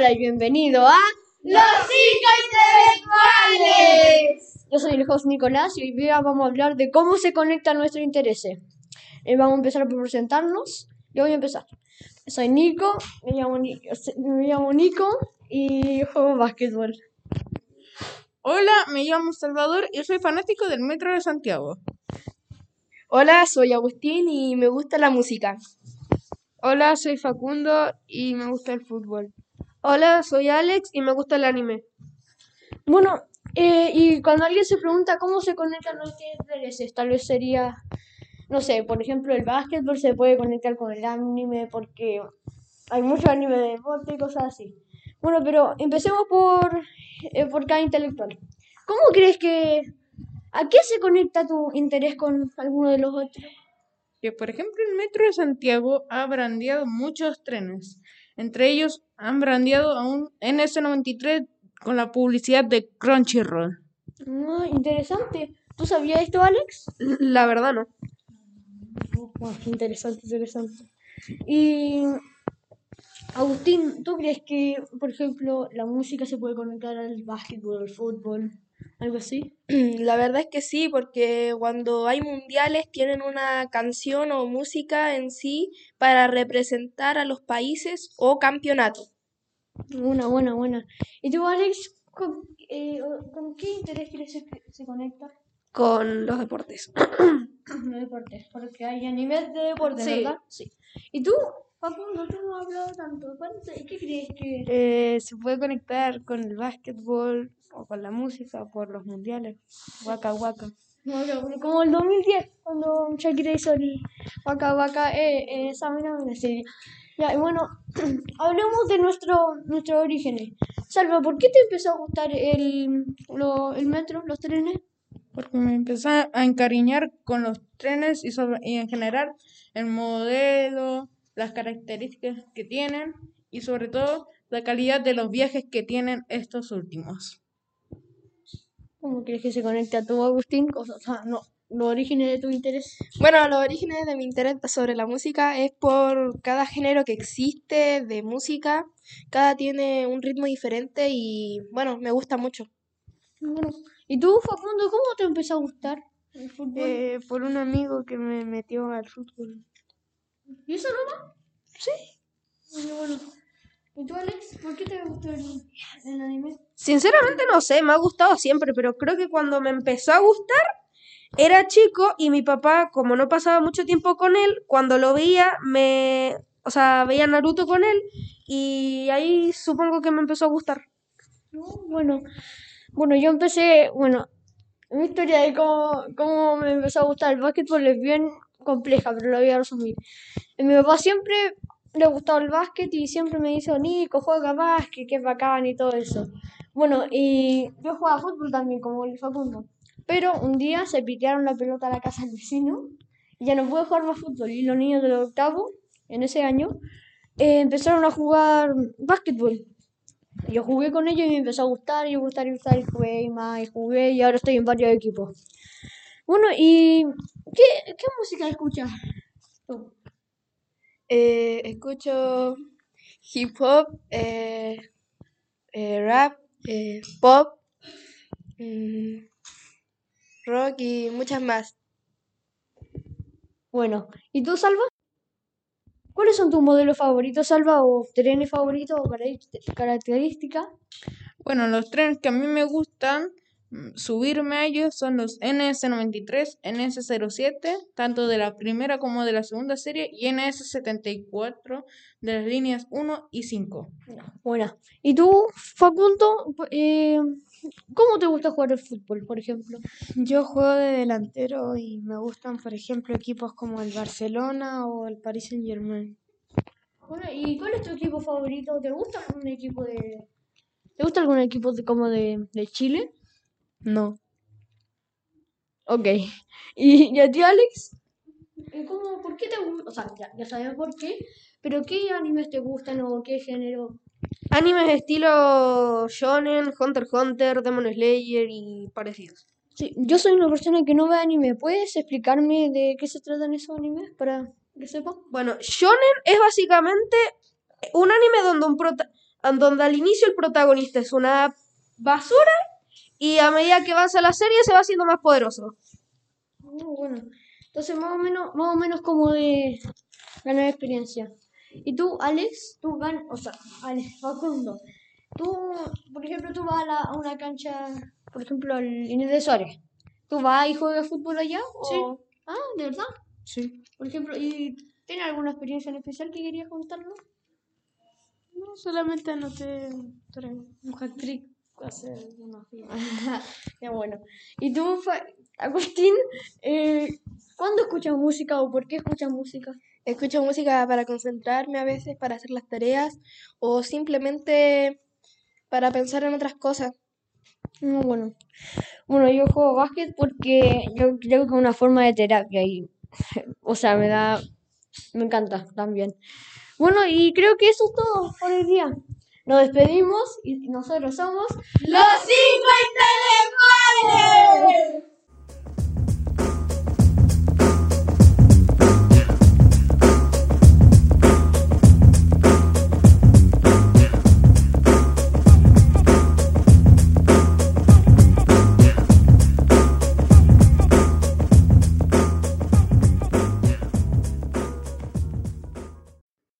Hola y bienvenido a ¡Los cinco intelectuales! Yo soy el host Nicolás y hoy día vamos a hablar de cómo se conectan nuestros intereses. Eh, vamos a empezar por presentarnos. Yo voy a empezar. Soy Nico, me llamo, Ni- me llamo Nico y juego básquetbol. Hola, me llamo Salvador y soy fanático del Metro de Santiago. Hola, soy Agustín y me gusta la música. Hola, soy Facundo y me gusta el fútbol. Hola, soy Alex y me gusta el anime. Bueno, eh, y cuando alguien se pregunta cómo se conectan nuestros intereses, tal vez sería, no sé, por ejemplo, el básquetbol se puede conectar con el anime porque hay mucho anime de deporte y cosas así. Bueno, pero empecemos por, eh, por cada intelectual. ¿Cómo crees que... ¿A qué se conecta tu interés con alguno de los otros? Que por ejemplo el Metro de Santiago ha brandeado muchos trenes. Entre ellos han brandeado a un NS93 con la publicidad de Crunchyroll. Ah, interesante. ¿Tú sabías esto, Alex? La verdad no. Wow, interesante, interesante. Y Agustín, ¿tú crees que, por ejemplo, la música se puede conectar al básquetbol, al fútbol, algo así? La verdad es que sí, porque cuando hay mundiales tienen una canción o música en sí para representar a los países o campeonatos. Buena, buena, buena. ¿Y tú, Alex, con, eh, con qué interés crees que se conecta? Con los deportes. Los deportes, porque hay animes de deportes, Sí. ¿verdad? Sí. ¿Y tú, Facundo, tú no has hablado tanto? ¿Cuánto- ¿Qué crees que...? Eh, se puede conectar con el básquetbol o con la música por los mundiales. Waka waka. No, no, como el 2010, cuando Shakira hizo el Waka Waka, eh, eh, esa mina me serie. Ya, y bueno, hablemos de nuestro, nuestros orígenes. Salva, ¿por qué te empezó a gustar el, lo- el metro, los trenes? Porque me empecé a encariñar con los trenes y, sobre- y en general el modelo, las características que tienen y sobre todo la calidad de los viajes que tienen estos últimos. ¿Cómo crees que se conecta a tu Agustín? O sea, no, los orígenes de tu interés. Bueno, los orígenes de mi interés sobre la música es por cada género que existe de música. Cada tiene un ritmo diferente y bueno, me gusta mucho. Bueno, ¿y tú, Facundo, cómo te empezó a gustar el fútbol? Eh, por un amigo que me metió al fútbol. ¿Y eso nomás? Sí. Bueno, bueno. ¿Y tú, Alex, por qué te gustó el, el anime? Sinceramente no sé, me ha gustado siempre, pero creo que cuando me empezó a gustar era chico y mi papá, como no pasaba mucho tiempo con él, cuando lo veía, me, o sea, veía Naruto con él y ahí supongo que me empezó a gustar. No, Bueno, bueno, yo empecé, bueno, mi historia de cómo, cómo me empezó a gustar el básquetbol es bien compleja, pero la voy a resumir. Mi papá siempre le gustaba el básquet y siempre me dijo, Nico, juega básquet, que es bacán y todo eso. Bueno, y yo jugaba fútbol también, como el Facundo. Pero un día se pitearon la pelota a la casa del vecino y ya no pude jugar más fútbol. Y los niños del octavo, en ese año, eh, empezaron a jugar básquetbol. Yo jugué con ellos y me empezó a gustar y gustar y gustar y jugué y más y jugué y ahora estoy en varios equipos. Bueno, ¿y qué, qué música escuchas? tú? Eh, escucho hip hop, eh, eh, rap, eh, pop, mm, rock y muchas más. Bueno, ¿y tú, Salva? ¿Cuáles son tus modelos favoritos, Salva? ¿O trenes favoritos o caracter- características? Bueno, los trenes que a mí me gustan subirme a ellos son los NS93, NS07, tanto de la primera como de la segunda serie, y NS74 de las líneas 1 y 5. Buena. ¿Y tú, Facundo? Eh, ¿Cómo te gusta jugar al fútbol, por ejemplo? Yo juego de delantero y me gustan, por ejemplo, equipos como el Barcelona o el Paris Saint Germain. Bueno, ¿y cuál es tu equipo favorito? ¿Te gusta algún equipo de... ¿Te gusta algún equipo de, como de, de Chile? No. Ok. ¿Y, y a ti, Alex? ¿Y cómo, ¿Por qué te gusta? O sea, ya, ya sabes por qué, pero ¿qué animes te gustan o qué género? Animes estilo Shonen, Hunter x Hunter, Demon Slayer y parecidos. Sí, yo soy una persona que no ve anime. ¿Puedes explicarme de qué se tratan esos animes para que sepa? Bueno, Shonen es básicamente un anime donde un prota- donde al inicio el protagonista es una basura y a medida que avanza la serie se va haciendo más poderoso. Muy bueno. Entonces, más o menos, más o menos como de ganar experiencia. Y tú, Alex, tú ganas, o sea, Alex, Facundo, tú, por ejemplo, tú vas a, la- a una cancha, por ejemplo, al Inés de Suárez. ¿Tú vas y juegas fútbol allá? o- Ah, ¿de verdad? Sí. Por ejemplo, ¿y tienes alguna experiencia en especial que querías contarnos? No, solamente anoté un hat-trick hace unos días. Ya bueno. ¿Y tú, Agustín, eh, cuándo escuchas música o por qué escuchas música? Escucho música para concentrarme a veces, para hacer las tareas o simplemente para pensar en otras cosas. No, bueno. Bueno, yo juego básquet porque yo creo que es una forma de terapia y, o sea, me da, me encanta también. Bueno, y creo que eso es todo por el día. Nos despedimos y nosotros somos ¡Los cinco intelectuales!